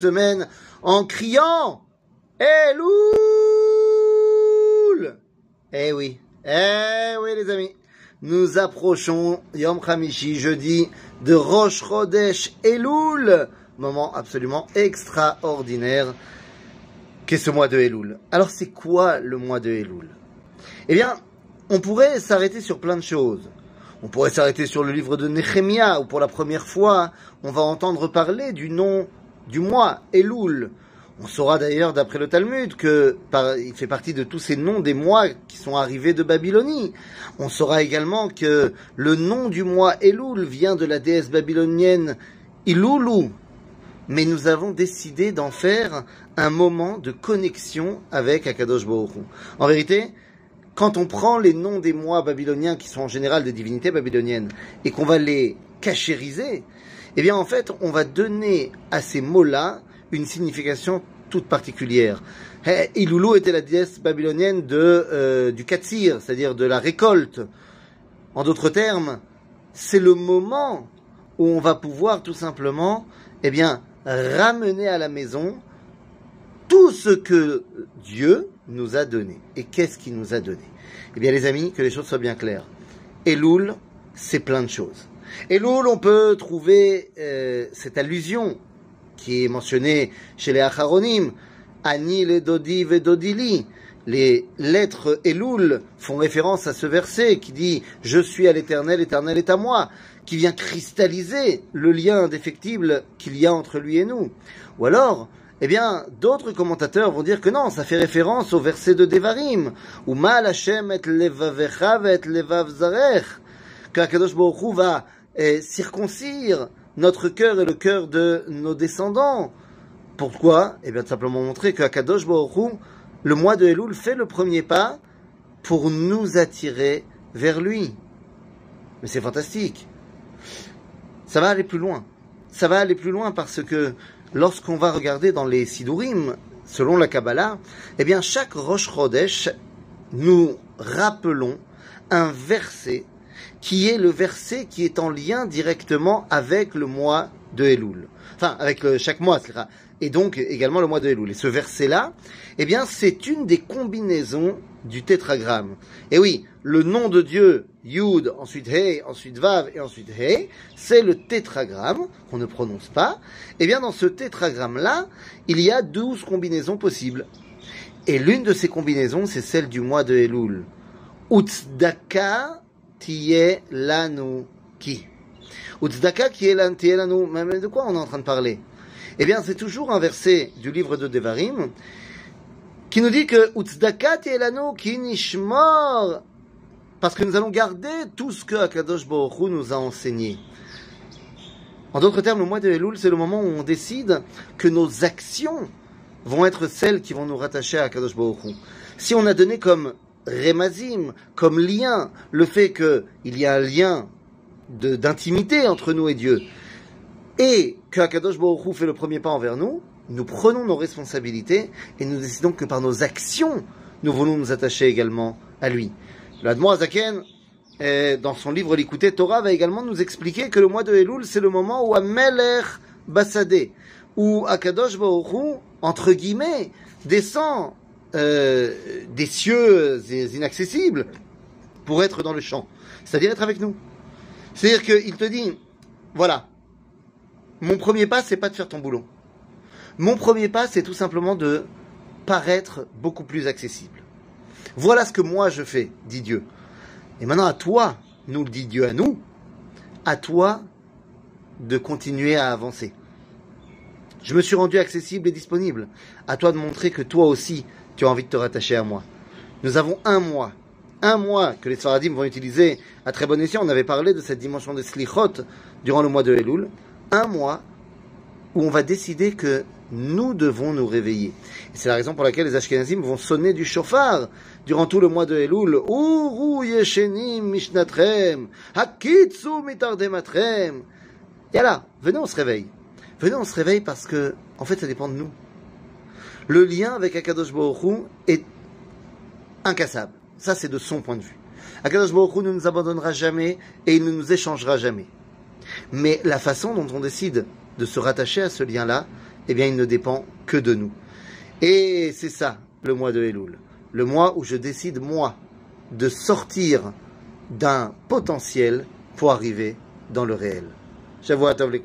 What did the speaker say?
semaine en criant Elul! Eh oui, eh oui les amis, nous approchons Yom Khamishi, jeudi de Rosh Chodesh Elul, moment absolument extraordinaire. Qu'est ce mois de Elul? Alors c'est quoi le mois de Elul? Eh bien, on pourrait s'arrêter sur plein de choses. On pourrait s'arrêter sur le livre de Nehemiah, où pour la première fois, on va entendre parler du nom du mois, Elul. On saura d'ailleurs, d'après le Talmud, que il fait partie de tous ces noms des mois qui sont arrivés de Babylonie. On saura également que le nom du mois Elul vient de la déesse babylonienne Ilulu. Mais nous avons décidé d'en faire un moment de connexion avec Akadosh Baruch En vérité, quand on prend les noms des mois babyloniens, qui sont en général des divinités babyloniennes, et qu'on va les cachériser, eh bien en fait, on va donner à ces mots-là une signification toute particulière. Ilulu était la déesse babylonienne euh, du Katsir, c'est-à-dire de la récolte. En d'autres termes, c'est le moment où on va pouvoir tout simplement, eh bien, ramener à la maison tout ce que Dieu nous a donné. Et qu'est-ce qu'il nous a donné? Eh bien, les amis, que les choses soient bien claires. Elul, c'est plein de choses. Et là, on peut trouver euh, cette allusion qui est mentionnée chez les Acharonim, Ani le Dodi Dodili. Les lettres Elul font référence à ce verset qui dit Je suis à l'éternel, l'éternel est à moi, qui vient cristalliser le lien indéfectible qu'il y a entre lui et nous. Ou alors, eh bien, d'autres commentateurs vont dire que non, ça fait référence au verset de Devarim, où Mal Hashem et levavecha et levav zarech, Baruch va et circoncire notre cœur et le cœur de nos descendants. Pourquoi? Eh bien, tout simplement montrer qu'à Kadosh Baruch le mois de Elul fait le premier pas pour nous attirer vers lui. Mais c'est fantastique. Ça va aller plus loin. Ça va aller plus loin parce que lorsqu'on va regarder dans les Sidurim, selon la Kabbalah, eh bien, chaque Rosh Chodesh, nous rappelons un verset qui est le verset qui est en lien directement avec le mois de Elul. Enfin, avec le, chaque mois, et donc également le mois de Elul. Et ce verset-là, eh bien, c'est une des combinaisons du tétragramme. Et oui, le nom de Dieu, Yud, ensuite He, ensuite Vav et ensuite He, c'est le tétragramme qu'on ne prononce pas. Eh bien, dans ce tétragramme-là, il y a douze combinaisons possibles. Et l'une de ces combinaisons, c'est celle du mois de Elul. Utzdaka tiye lanu qui Utzdaka qui est lanu, mais de quoi on est en train de parler? Eh bien, c'est toujours un verset du livre de Devarim qui nous dit que Utzdaka tiye lanu ki nishmor parce que nous allons garder tout ce que Akadosh Baruch nous a enseigné. En d'autres termes, le mois de Elul, c'est le moment où on décide que nos actions vont être celles qui vont nous rattacher à Akadosh Baruch Si on a donné comme Remazim, comme lien, le fait qu'il y a un lien d'intimité entre nous et Dieu, et que Akadosh Baruch fait le premier pas envers nous, nous prenons nos responsabilités et nous décidons que par nos actions, nous voulons nous attacher également à lui. L'Admo Azaken, eh, dans son livre L'écouter Torah, va également nous expliquer que le mois de Elul, c'est le moment où Ameler Basadeh, où Akadosh Baruch entre guillemets, descend euh, des cieux inaccessibles pour être dans le champ. C'est-à-dire être avec nous. C'est-à-dire qu'il te dit, voilà, mon premier pas, c'est pas de faire ton boulot. Mon premier pas, c'est tout simplement de paraître beaucoup plus accessible. Voilà ce que moi je fais, dit Dieu. Et maintenant, à toi, nous le dit Dieu à nous, à toi de continuer à avancer. Je me suis rendu accessible et disponible. À toi de montrer que toi aussi, tu as envie de te rattacher à moi. Nous avons un mois, un mois que les Sfaradim vont utiliser à très bon escient. On avait parlé de cette dimension de Slichot durant le mois de Elul. Un mois où on va décider que nous devons nous réveiller. C'est la raison pour laquelle les Ashkenazim vont sonner du chauffard durant tout le mois de Elul. Mishnatrem, hakitsu mitardematrem. Et là, venez, on se réveille. Venez, on se réveille parce que, en fait, ça dépend de nous le lien avec Akadosh Baruch est incassable. Ça, c'est de son point de vue. Akadosh Baruch ne nous abandonnera jamais et il ne nous échangera jamais. Mais la façon dont on décide de se rattacher à ce lien-là eh bien, il ne dépend que de nous. Et c'est ça, le mois de Elul. Le mois où je décide, moi, de sortir d'un potentiel pour arriver dans le réel. Shavuot Tov les